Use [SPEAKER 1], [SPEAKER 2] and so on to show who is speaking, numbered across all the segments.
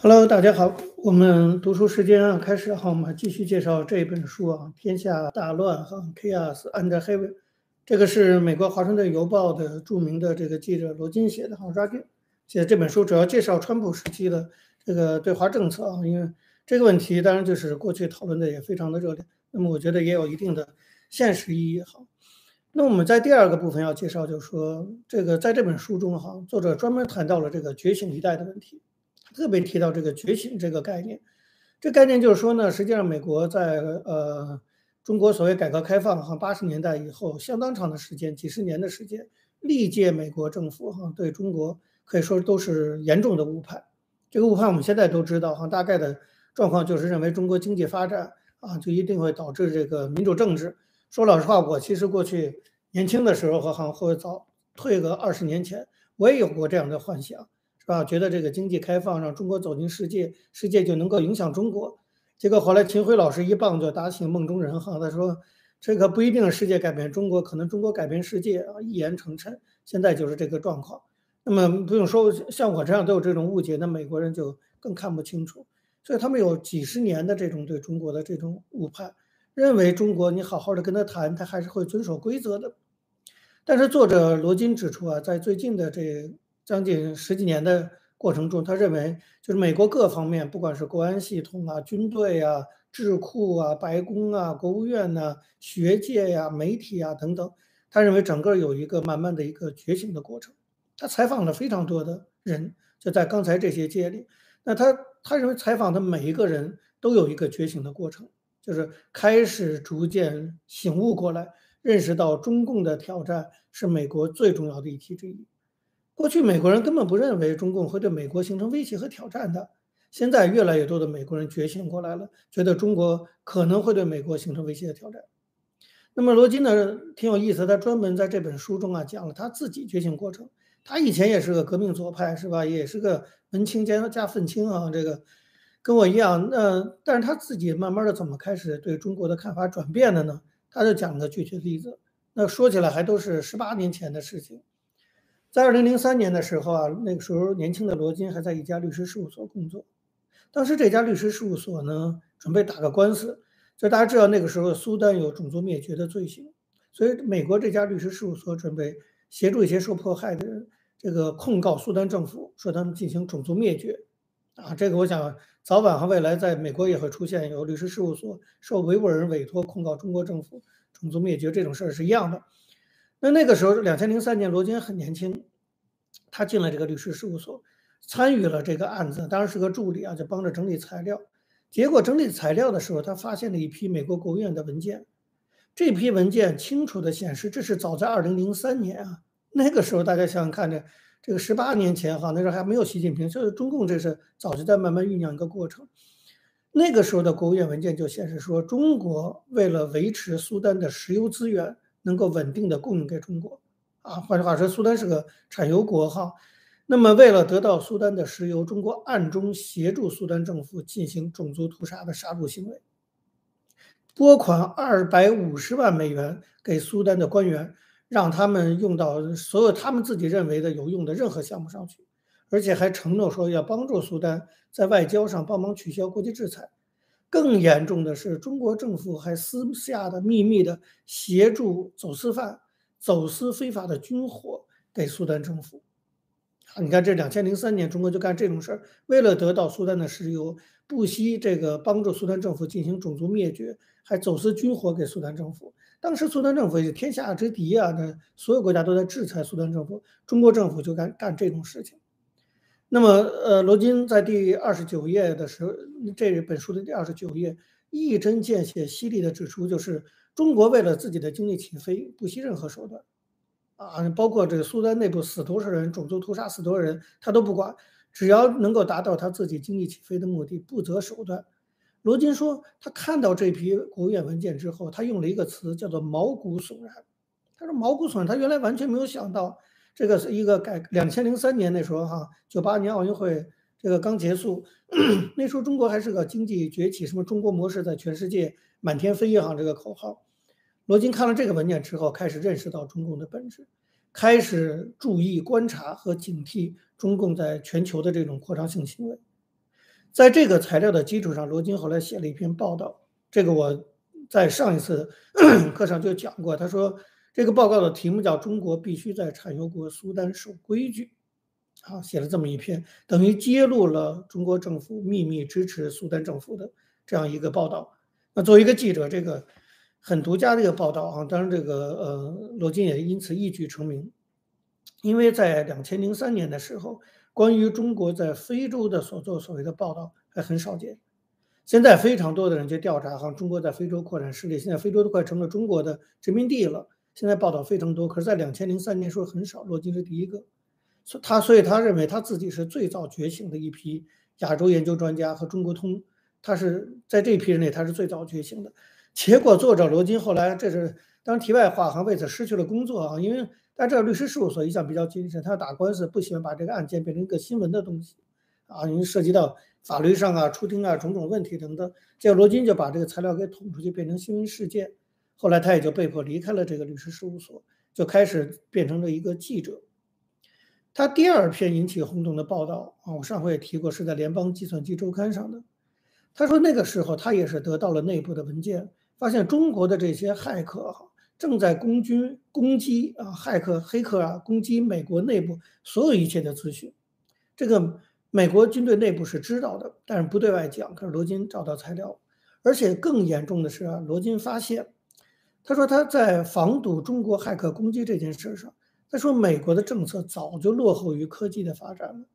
[SPEAKER 1] Hello，大家好，我们读书时间啊开始哈，我们继续介绍这本书啊，《天下大乱》哈，《Chaos Under Heaven》，这个是美国《华盛顿邮报》的著名的这个记者罗金写的哈 r a g i n 写的这本书主要介绍川普时期的这个对华政策啊，因为这个问题当然就是过去讨论的也非常的热烈，那么我觉得也有一定的现实意义哈。那我们在第二个部分要介绍，就是说这个在这本书中哈，作者专门谈到了这个觉醒一代的问题。特别提到这个觉醒这个概念，这概念就是说呢，实际上美国在呃中国所谓改革开放哈八十年代以后相当长的时间，几十年的时间，历届美国政府哈对中国可以说都是严重的误判。这个误判我们现在都知道哈，大概的状况就是认为中国经济发展啊就一定会导致这个民主政治。说老实话，我其实过去年轻的时候和哈或者早退个二十年前，我也有过这样的幻想。啊，觉得这个经济开放让中国走进世界，世界就能够影响中国。结果后来秦晖老师一棒就打醒梦中人哈，他说这个不一定世界改变中国，可能中国改变世界啊，一言成谶。现在就是这个状况。那么不用说，像我这样都有这种误解，那美国人就更看不清楚。所以他们有几十年的这种对中国的这种误判，认为中国你好好的跟他谈，他还是会遵守规则的。但是作者罗金指出啊，在最近的这。将近十几年的过程中，他认为就是美国各方面，不管是国安系统啊、军队啊、智库啊、白宫啊、国务院呐、学界呀、媒体啊等等，他认为整个有一个慢慢的一个觉醒的过程。他采访了非常多的人，就在刚才这些界里，那他他认为采访的每一个人都有一个觉醒的过程，就是开始逐渐醒悟过来，认识到中共的挑战是美国最重要的议题之一。过去美国人根本不认为中共会对美国形成威胁和挑战的，现在越来越多的美国人觉醒过来了，觉得中国可能会对美国形成威胁和挑战。那么罗金呢，挺有意思，他专门在这本书中啊讲了他自己觉醒过程。他以前也是个革命左派，是吧？也是个文青加加愤青啊，这个跟我一样。那但是他自己慢慢的怎么开始对中国的看法转变的呢？他就讲个具体的例子。那说起来还都是十八年前的事情。在二零零三年的时候啊，那个时候年轻的罗金还在一家律师事务所工作。当时这家律师事务所呢，准备打个官司。就大家知道那个时候苏丹有种族灭绝的罪行，所以美国这家律师事务所准备协助一些受迫害的人，这个控告苏丹政府，说他们进行种族灭绝。啊，这个我想早晚和未来在美国也会出现，有律师事务所受维吾尔人委托控告中国政府种族灭绝这种事儿是一样的。那那个时候，两千零三年，罗金很年轻，他进了这个律师事务所，参与了这个案子，当然是个助理啊，就帮着整理材料。结果整理材料的时候，他发现了一批美国国务院的文件，这批文件清楚的显示，这是早在二零零三年啊，那个时候大家想想看这，这个十八年前哈，那时候还没有习近平，就是中共这是早就在慢慢酝酿一个过程。那个时候的国务院文件就显示说，中国为了维持苏丹的石油资源。能够稳定的供应给中国，啊，换句话说，苏丹是个产油国哈。那么，为了得到苏丹的石油，中国暗中协助苏丹政府进行种族屠杀的杀戮行为，拨款二百五十万美元给苏丹的官员，让他们用到所有他们自己认为的有用的任何项目上去，而且还承诺说要帮助苏丹在外交上帮忙取消国际制裁。更严重的是，中国政府还私下的秘密的协助走私犯走私非法的军火给苏丹政府。啊，你看这两千零三年，中国就干这种事儿，为了得到苏丹的石油，不惜这个帮助苏丹政府进行种族灭绝，还走私军火给苏丹政府。当时苏丹政府也是天下之敌啊，那所有国家都在制裁苏丹政府，中国政府就干干这种事情。那么，呃，罗金在第二十九页的时候，这本书的第二十九页一针见血、犀利的指出，就是中国为了自己的经济起飞，不惜任何手段，啊，包括这个苏丹内部死多少人、种族屠杀死多少人，他都不管，只要能够达到他自己经济起飞的目的，不择手段。罗金说，他看到这批国务院文件之后，他用了一个词叫做毛骨悚然。他说毛骨悚然，他原来完全没有想到。这个是一个改，两千零三年那时候哈，九八年奥运会这个刚结束，那时候中国还是个经济崛起，什么中国模式在全世界满天飞哈这个口号。罗金看了这个文件之后，开始认识到中共的本质，开始注意观察和警惕中共在全球的这种扩张性行为。在这个材料的基础上，罗金后来写了一篇报道，这个我在上一次 课上就讲过。他说这个报告的题目叫《中国必须在产油国苏丹守规矩》，啊，写了这么一篇，等于揭露了中国政府秘密支持苏丹政府的这样一个报道。那作为一个记者，这个很独家的一个报道啊，当然这个呃，罗金也因此一举成名，因为在两千零三年的时候。关于中国在非洲的所作所为的报道还很少见，现在非常多的人去调查哈，中国在非洲扩展势力，现在非洲都快成了中国的殖民地了。现在报道非常多，可是，在两千零三年时候很少。罗金是第一个，所他所以他认为他自己是最早觉醒的一批亚洲研究专家和中国通，他是在这一批人里他是最早觉醒的。结果作者罗金后来这是当然题外话哈，为此失去了工作啊，因为。但这个律师事务所一向比较谨慎，他打官司不喜欢把这个案件变成一个新闻的东西，啊，因为涉及到法律上啊、出庭啊种种问题等等。结果罗金就把这个材料给捅出去，变成新闻事件。后来他也就被迫离开了这个律师事务所，就开始变成了一个记者。他第二篇引起轰动的报道啊，我上回也提过，是在《联邦计算机周刊》上的。他说那个时候他也是得到了内部的文件，发现中国的这些骇客哈。正在攻军攻击啊，骇客黑客啊，攻击美国内部所有一切的资讯。这个美国军队内部是知道的，但是不对外讲。可是罗金找到材料，而且更严重的是啊，罗金发现，他说他在防堵中国骇客攻击这件事上，他说美国的政策早就落后于科技的发展了。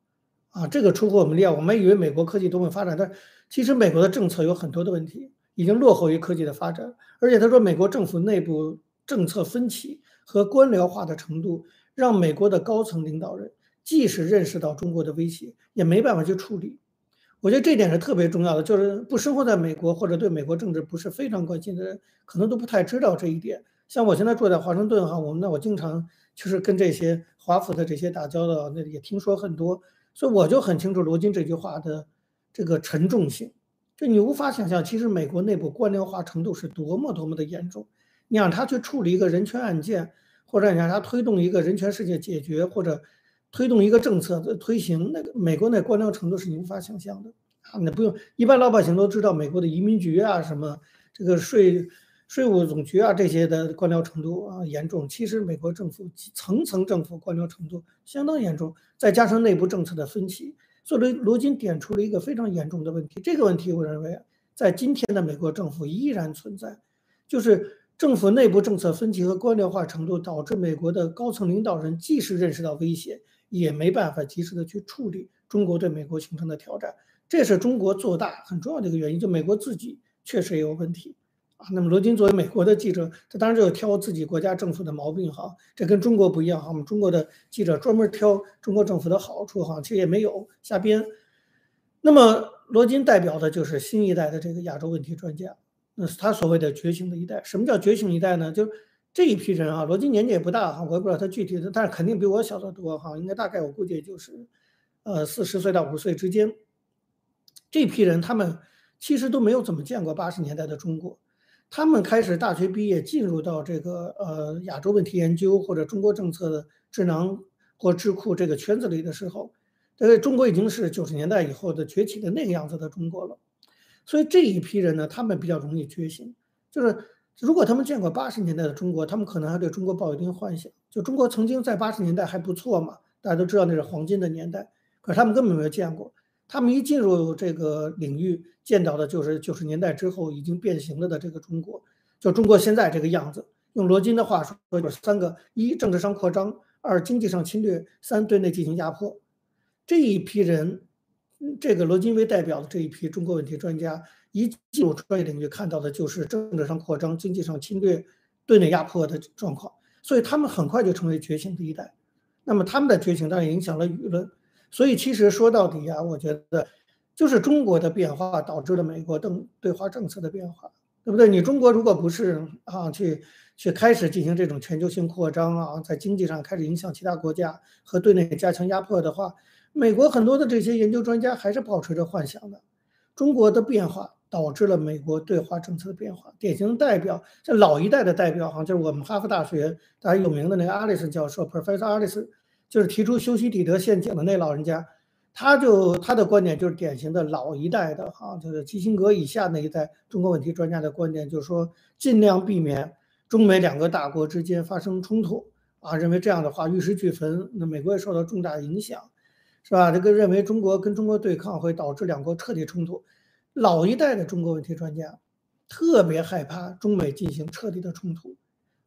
[SPEAKER 1] 啊，这个出乎我们意料，我们以为美国科技多么发展，但其实美国的政策有很多的问题，已经落后于科技的发展。而且他说美国政府内部。政策分歧和官僚化的程度，让美国的高层领导人即使认识到中国的威胁，也没办法去处理。我觉得这点是特别重要的，就是不生活在美国或者对美国政治不是非常关心的人，可能都不太知道这一点。像我现在住在华盛顿哈，我们那我经常就是跟这些华府的这些打交道，那也听说很多，所以我就很清楚罗金这句话的这个沉重性。就你无法想象，其实美国内部官僚化程度是多么多么的严重。你让他去处理一个人权案件，或者你让他推动一个人权事件解决，或者推动一个政策的推行，那个美国那官僚程度是你无法想象的啊！那不用，一般老百姓都知道美国的移民局啊，什么这个税税务总局啊这些的官僚程度啊严重。其实美国政府层层政府官僚程度相当严重，再加上内部政策的分歧，所以罗金点出了一个非常严重的问题。这个问题我认为在今天的美国政府依然存在，就是。政府内部政策分歧和官僚化程度，导致美国的高层领导人即使认识到威胁，也没办法及时的去处理中国对美国形成的挑战。这是中国做大很重要的一个原因。就美国自己确实也有问题啊。那么罗金作为美国的记者，他当然就挑自己国家政府的毛病哈。这跟中国不一样哈。我们中国的记者专门挑中国政府的好处哈，其实也没有瞎编。那么罗金代表的就是新一代的这个亚洲问题专家。那是他所谓的觉醒的一代。什么叫觉醒一代呢？就是这一批人啊，罗金年纪也不大哈，我也不知道他具体的，但是肯定比我小得多哈，应该大概我估计就是，呃，四十岁到五十岁之间。这批人他们其实都没有怎么见过八十年代的中国，他们开始大学毕业进入到这个呃亚洲问题研究或者中国政策的智囊或智库这个圈子里的时候，这个中国已经是九十年代以后的崛起的那个样子的中国了。所以这一批人呢，他们比较容易觉醒。就是如果他们见过八十年代的中国，他们可能还对中国抱有一定幻想。就中国曾经在八十年代还不错嘛，大家都知道那是黄金的年代。可是他们根本没有见过。他们一进入这个领域，见到的就是九十年代之后已经变形了的这个中国。就中国现在这个样子，用罗金的话说，就是三个：一、政治上扩张；二、经济上侵略；三、对内进行压迫。这一批人。这个罗金为代表的这一批中国问题专家，一进入专业领域看到的就是政治上扩张、经济上侵略、对内压迫的状况，所以他们很快就成为觉醒的一代。那么他们的觉醒当然影响了舆论。所以其实说到底啊，我觉得就是中国的变化导致了美国政对华政策的变化，对不对？你中国如果不是啊去去开始进行这种全球性扩张啊，在经济上开始影响其他国家和对内加强压迫的话，美国很多的这些研究专家还是保持着幻想的，中国的变化导致了美国对华政策的变化。典型代表，像老一代的代表哈，就是我们哈佛大学大家有名的那个阿里斯教授，Professor 阿里斯，就是提出修昔底德陷阱的那老人家，他就他的观点就是典型的老一代的哈，就是基辛格以下那一代中国问题专家的观点，就是说尽量避免中美两个大国之间发生冲突啊，认为这样的话玉石俱焚，那美国也受到重大影响，是吧？这个认为中国跟中国对抗会导致两国彻底冲突。老一代的中国问题专家特别害怕中美进行彻底的冲突。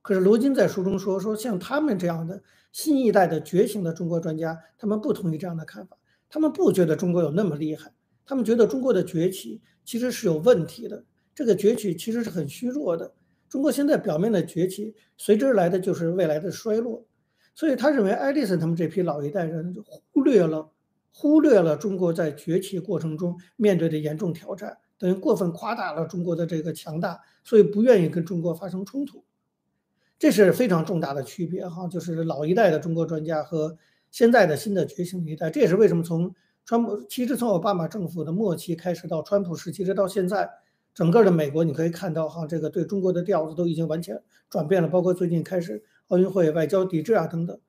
[SPEAKER 1] 可是罗金在书中说，说像他们这样的新一代的觉醒的中国专家，他们不同意这样的看法。他们不觉得中国有那么厉害，他们觉得中国的崛起其实是有问题的。这个崛起其实是很虚弱的。中国现在表面的崛起，随之而来的就是未来的衰落。所以他认为爱迪生他们这批老一代人忽略了忽略了中国在崛起过程中面对的严重挑战，等于过分夸大了中国的这个强大，所以不愿意跟中国发生冲突。这是非常重大的区别哈，就是老一代的中国专家和现在的新的觉醒一代。这也是为什么从川普，其实从奥巴马政府的末期开始到川普时期，直到现在，整个的美国你可以看到哈，这个对中国的调子都已经完全转变了，包括最近开始奥运会外交抵制啊等等。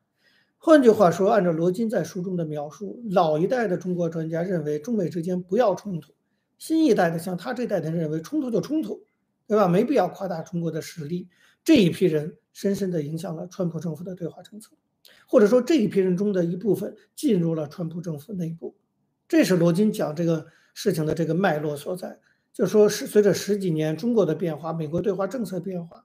[SPEAKER 1] 换句话说，按照罗金在书中的描述，老一代的中国专家认为中美之间不要冲突，新一代的像他这代的认为冲突就冲突，对吧？没必要夸大中国的实力。这一批人深深地影响了川普政府的对华政策，或者说这一批人中的一部分进入了川普政府内部。这是罗金讲这个事情的这个脉络所在，就说是随着十几年中国的变化，美国对华政策变化，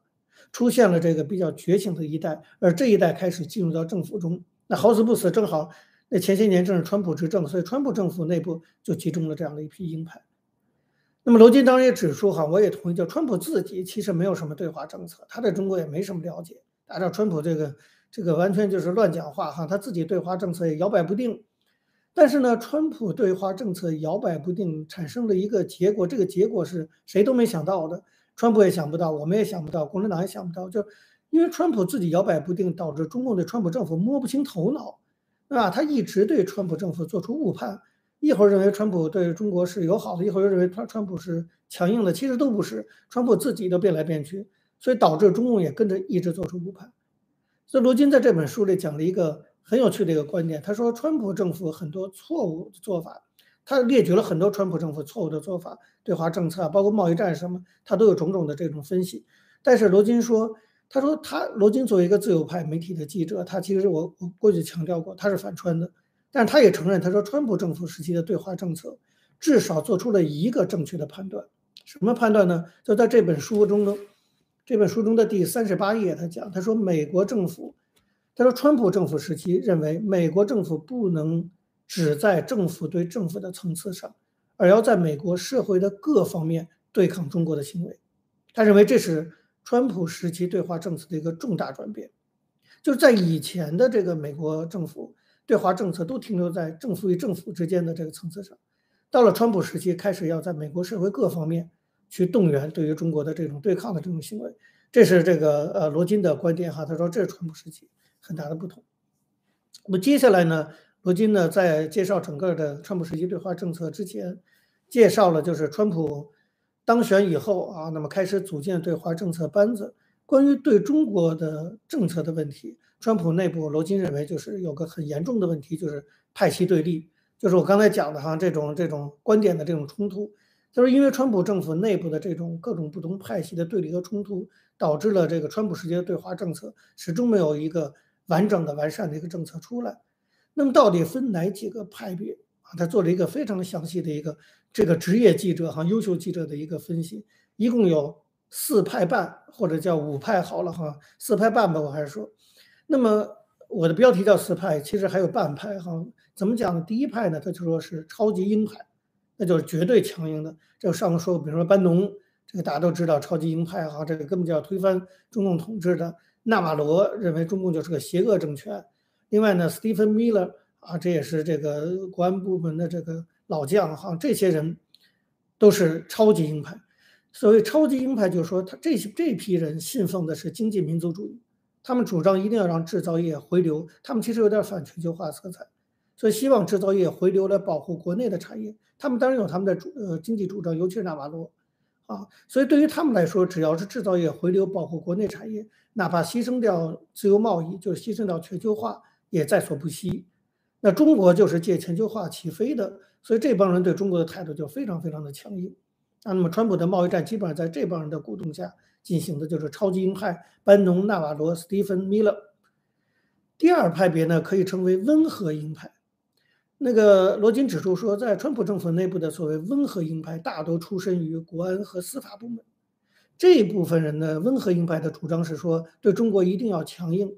[SPEAKER 1] 出现了这个比较觉醒的一代，而这一代开始进入到政府中。那好死不死，正好那前些年正是川普执政，所以川普政府内部就集中了这样的一批鹰派。那么罗金当然也指出，哈，我也同意，就川普自己其实没有什么对华政策，他对中国也没什么了解。按照川普这个这个完全就是乱讲话，哈，他自己对华政策也摇摆不定。但是呢，川普对华政策摇摆不定，产生了一个结果，这个结果是谁都没想到的，川普也想不到，我们也想不到，共产党也想不到，就因为川普自己摇摆不定，导致中共对川普政府摸不清头脑，对吧？他一直对川普政府做出误判。一会儿认为川普对中国是友好的，一会儿又认为川川普是强硬的，其实都不是，川普自己都变来变去，所以导致中共也跟着一直做出误判。所以罗金在这本书里讲了一个很有趣的一个观点，他说川普政府很多错误做法，他列举了很多川普政府错误的做法，对华政策包括贸易战什么，他都有种种的这种分析。但是罗金说，他说他罗金作为一个自由派媒体的记者，他其实我我过去强调过，他是反川的。但是他也承认，他说川普政府时期的对华政策至少做出了一个正确的判断。什么判断呢？就在这本书中呢，这本书中的第三十八页，他讲，他说美国政府，他说川普政府时期认为美国政府不能只在政府对政府的层次上，而要在美国社会的各方面对抗中国的行为。他认为这是川普时期对华政策的一个重大转变，就是在以前的这个美国政府。对华政策都停留在政府与政府之间的这个层次上，到了川普时期，开始要在美国社会各方面去动员对于中国的这种对抗的这种行为，这是这个呃罗金的观点哈。他说这是川普时期很大的不同。那么接下来呢，罗金呢在介绍整个的川普时期对华政策之前，介绍了就是川普当选以后啊，那么开始组建对华政策班子，关于对中国的政策的问题。川普内部，罗金认为就是有个很严重的问题，就是派系对立，就是我刚才讲的哈，这种这种观点的这种冲突，就是因为川普政府内部的这种各种不同派系的对立和冲突，导致了这个川普时期的对华政策始终没有一个完整的、完善的一个政策出来。那么到底分哪几个派别啊？他做了一个非常详细的一个这个职业记者哈，优秀记者的一个分析，一共有四派半或者叫五派好了哈，四派半吧，我还是说。那么我的标题叫四派，其实还有半派哈。怎么讲呢？第一派呢，他就说是超级鹰派，那就是绝对强硬的。这个上面说，比如说班农，这个大家都知道，超级鹰派哈，这个根本就要推翻中共统治的。纳瓦罗认为中共就是个邪恶政权。另外呢，斯蒂芬·米勒啊，这也是这个国安部门的这个老将哈，这些人都是超级鹰派。所谓超级鹰派，就是说他这些这批人信奉的是经济民族主义。他们主张一定要让制造业回流，他们其实有点反全球化色彩，所以希望制造业回流来保护国内的产业。他们当然有他们的主呃经济主张，尤其是纳瓦罗，啊，所以对于他们来说，只要是制造业回流保护国内产业，哪怕牺牲掉自由贸易，就是牺牲掉全球化，也在所不惜。那中国就是借全球化起飞的，所以这帮人对中国的态度就非常非常的强硬。那么川普的贸易战基本上在这帮人的鼓动下进行的，就是超级鹰派班农、纳瓦罗、斯蒂芬·米勒。第二派别呢，可以称为温和鹰派。那个罗金指出说，在川普政府内部的所谓温和鹰派，大多出身于国安和司法部门。这部分人呢，温和鹰派的主张是说，对中国一定要强硬。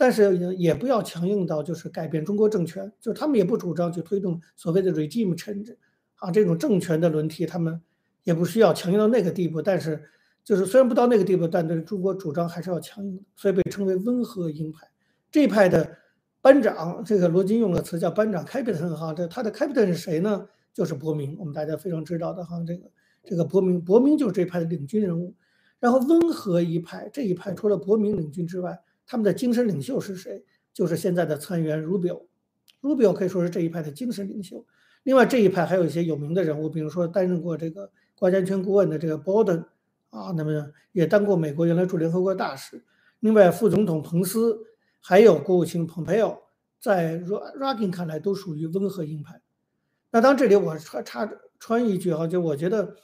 [SPEAKER 1] 但是也不要强硬到就是改变中国政权，就是他们也不主张去推动所谓的 regime change，啊，这种政权的轮替，他们也不需要强硬到那个地步。但是就是虽然不到那个地步，但对中国主张还是要强硬，所以被称为温和鹰派。这一派的班长，这个罗金用的词叫班长 captain 哈，这他的 captain 是谁呢？就是伯明，我们大家非常知道的哈，这个这个伯明，伯明就是这派的领军人物。然后温和一派这一派除了伯明领军之外，他们的精神领袖是谁？就是现在的参议员 Rubio，Rubio 可以说是这一派的精神领袖。另外这一派还有一些有名的人物，比如说担任过这个国家安全顾问的这个 Bolton 啊，那么也当过美国原来驻联合国大使。另外副总统彭斯还有国务卿蓬佩奥在 Ragin 看来都属于温和鹰派。那当这里我插插穿一句哈，就我觉得。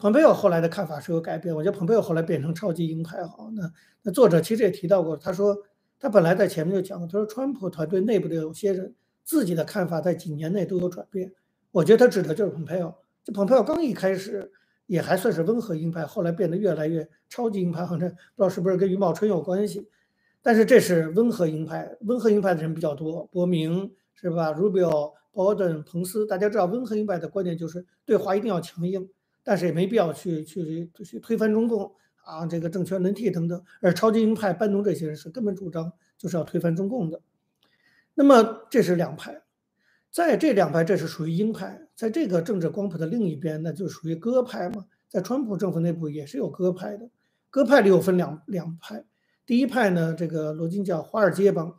[SPEAKER 1] 蓬佩奥后来的看法是有改变，我觉得蓬佩奥后来变成超级鹰派哈。那那作者其实也提到过，他说他本来在前面就讲了，他说川普团队内部的有些人自己的看法在几年内都有转变。我觉得他指的就是蓬佩奥。这蓬佩奥刚一开始也还算是温和鹰派，后来变得越来越超级鹰派，好像不知道是不是跟余茂春有关系。但是这是温和鹰派，温和鹰派的人比较多，伯明是吧？Rubio、Bolden、彭斯，大家知道温和鹰派的观点就是对华一定要强硬。但是也没必要去去去推翻中共啊，这个政权轮替等等。而超级鹰派班农这些人是根本主张就是要推翻中共的。那么这是两派，在这两派这是属于鹰派，在这个政治光谱的另一边，那就属于鸽派嘛。在川普政府内部也是有鸽派的，鸽派里又分两两派。第一派呢，这个罗金叫华尔街帮，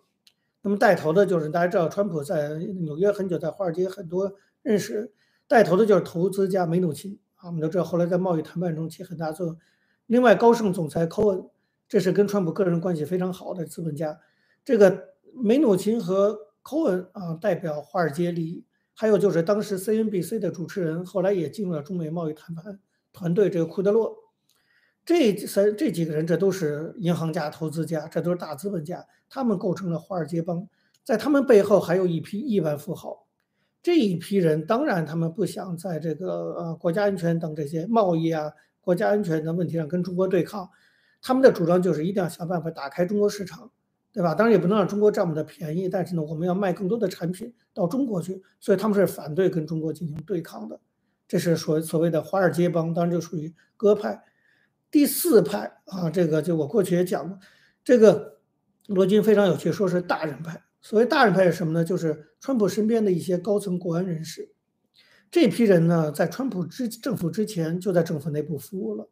[SPEAKER 1] 那么带头的就是大家知道，川普在纽约很久，在华尔街很多认识，带头的就是投资家梅努钦。啊，我们都知道，后来在贸易谈判中起很大作用。另外，高盛总裁 Cohen，，这是跟川普个人关系非常好的资本家。这个梅努钦和 Cohen 啊，代表华尔街利益。还有就是当时 CNBC 的主持人，后来也进入了中美贸易谈判团队，这个库德洛。这三这几个人，这都是银行家、投资家，这都是大资本家，他们构成了华尔街帮。在他们背后，还有一批亿万富豪。这一批人当然，他们不想在这个呃国家安全等这些贸易啊、国家安全的问题上跟中国对抗。他们的主张就是一定要想办法打开中国市场，对吧？当然也不能让中国占我们的便宜，但是呢，我们要卖更多的产品到中国去，所以他们是反对跟中国进行对抗的。这是所所谓的华尔街帮，当然就属于鸽派。第四派啊，这个就我过去也讲过，这个罗军非常有趣，说是大人派。所谓大人派是什么呢？就是川普身边的一些高层国安人士，这批人呢，在川普之政府之前就在政府内部服务了，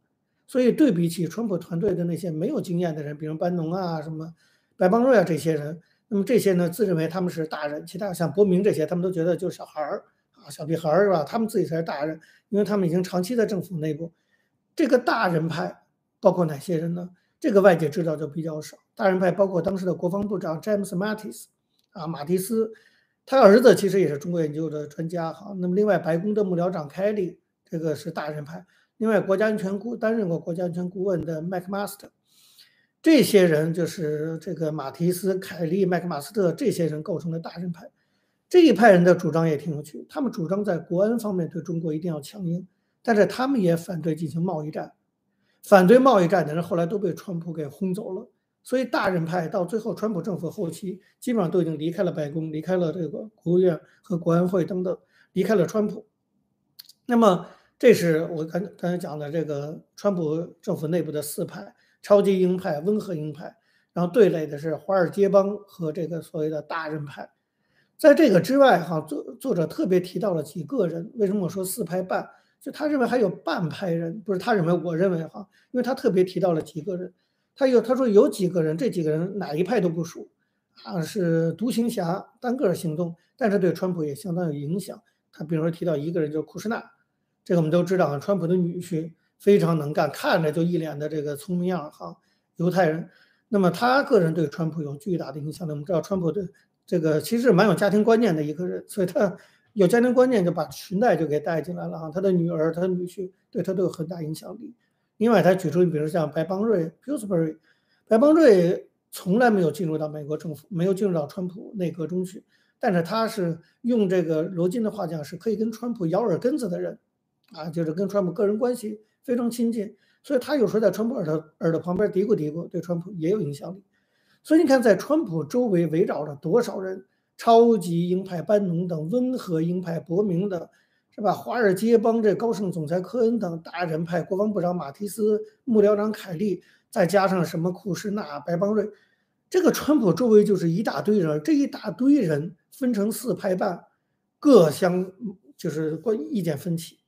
[SPEAKER 1] 所以对比起川普团队的那些没有经验的人，比如班农啊、什么白邦瑞啊这些人，那么这些呢自认为他们是大人，其他像伯明这些，他们都觉得就是小孩儿啊、小屁孩儿是吧？他们自己才是大人，因为他们已经长期在政府内部。这个大人派包括哪些人呢？这个外界知道就比较少。大人派包括当时的国防部长詹姆斯·马蒂斯。啊，马蒂斯，他儿子其实也是中国研究的专家哈。那么，另外白宫的幕僚长凯利，这个是大人派。另外，国家安全顾担任过国家安全顾问的麦克马斯特，这些人就是这个马蒂斯、凯利、麦克马斯特这些人构成的大人派。这一派人的主张也挺有趣，他们主张在国安方面对中国一定要强硬，但是他们也反对进行贸易战。反对贸易战的人后来都被川普给轰走了。所以大人派到最后，川普政府后期基本上都已经离开了白宫，离开了这个国务院和国安会等等，离开了川普。那么，这是我刚刚才讲的这个川普政府内部的四派：超级鹰派、温和鹰派，然后对垒的是华尔街帮和这个所谓的大人派。在这个之外，哈作作者特别提到了几个人。为什么我说四派半？就他认为还有半派人，不是他认为，我认为哈，因为他特别提到了几个人。他有他说有几个人，这几个人哪一派都不属，啊是独行侠，单个行动，但是对川普也相当有影响。他比如说提到一个人，就是库什纳，这个我们都知道啊，川普的女婿，非常能干，看着就一脸的这个聪明样哈，犹太人。那么他个人对川普有巨大的影响。那我们知道川普的这个其实蛮有家庭观念的一个人，所以他有家庭观念就把裙带就给带进来了啊。他的女儿、他的女婿对他都有很大影响力。另外，他举出，比如像白邦瑞 p i l s b u r y 白邦瑞从来没有进入到美国政府，没有进入到川普内阁中去，但是他是用这个罗金的话讲，是可以跟川普咬耳根子的人，啊，就是跟川普个人关系非常亲近，所以他有时候在川普耳朵耳朵旁边嘀咕嘀咕，对川普也有影响力。所以你看，在川普周围围绕着多少人，超级鹰派班农等，温和鹰派伯明的。是吧？华尔街帮这高盛总裁科恩等大人派，国防部长马蒂斯、幕僚长凯利，再加上什么库什纳、白邦瑞，这个川普周围就是一大堆人。这一大堆人分成四派半，各相就是关意见分歧，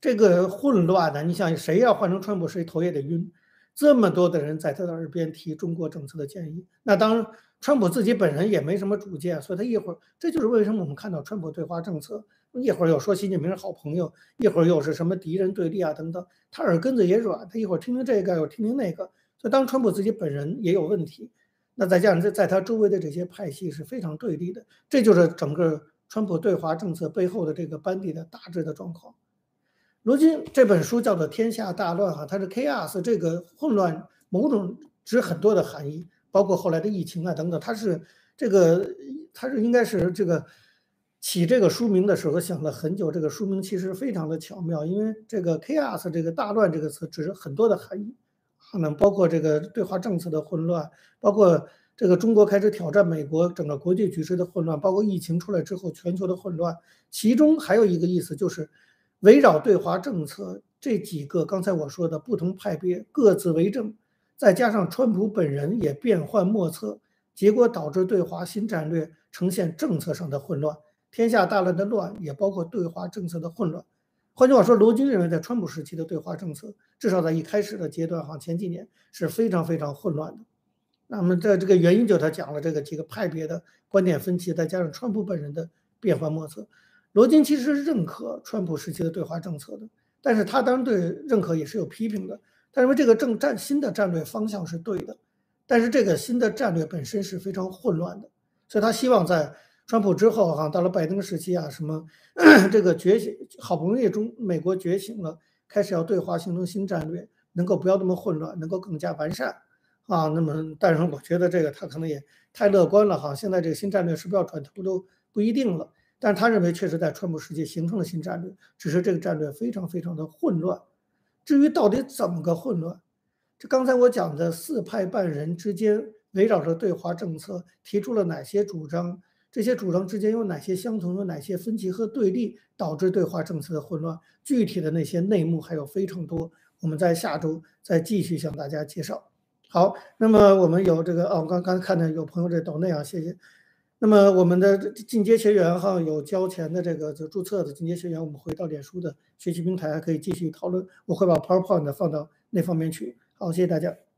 [SPEAKER 1] 这个混乱的。你想，谁要换成川普，谁头也得晕。这么多的人在他的耳边提中国政策的建议，那当然，川普自己本人也没什么主见，所以他一会儿，这就是为什么我们看到川普对华政策。一会儿又说习近平是好朋友，一会儿又是什么敌人对立啊等等，他耳根子也软，他一会儿听听这个，又听听那个。所以当川普自己本人也有问题，那再加上在在他周围的这些派系是非常对立的，这就是整个川普对华政策背后的这个班底的大致的状况。如今这本书叫做《天下大乱》哈，它是 chaos 这个混乱，某种指很多的含义，包括后来的疫情啊等等，它是这个它是应该是这个。起这个书名的时候想了很久，这个书名其实非常的巧妙，因为这个 chaos 这个大乱这个词指是很多的含义，可能包括这个对华政策的混乱，包括这个中国开始挑战美国整个国际局势的混乱，包括疫情出来之后全球的混乱，其中还有一个意思就是围绕对华政策这几个刚才我说的不同派别各自为政，再加上川普本人也变幻莫测，结果导致对华新战略呈现政策上的混乱。天下大乱的乱也包括对华政策的混乱。换句话说，罗军认为，在川普时期的对华政策，至少在一开始的阶段，哈，前几年是非常非常混乱的。那么，在这个原因，就他讲了这个几个派别的观点分歧，再加上川普本人的变幻莫测。罗军其实是认可川普时期的对华政策的，但是他当然对认可也是有批评的。他认为这个政战新的战略方向是对的，但是这个新的战略本身是非常混乱的，所以他希望在。川普之后，哈，到了拜登时期啊，什么 这个觉醒，好不容易中美国觉醒了，开始要对华形成新战略，能够不要那么混乱，能够更加完善啊。那么，但是我觉得这个他可能也太乐观了哈。现在这个新战略是不是要转头都不一定了。但是他认为，确实在川普时期形成了新战略，只是这个战略非常非常的混乱。至于到底怎么个混乱，这刚才我讲的四派半人之间围绕着对华政策提出了哪些主张？这些主张之间有哪些相同，有哪些分歧和对立，导致对华政策的混乱？具体的那些内幕还有非常多，我们在下周再继续向大家介绍。好，那么我们有这个哦，刚刚看到有朋友在抖内啊，谢谢。那么我们的进阶学员哈，有交钱的这个就注册的进阶学员，我们回到脸书的学习平台可以继续讨论，我会把 PowerPoint 放到那方面去。好，谢谢大家。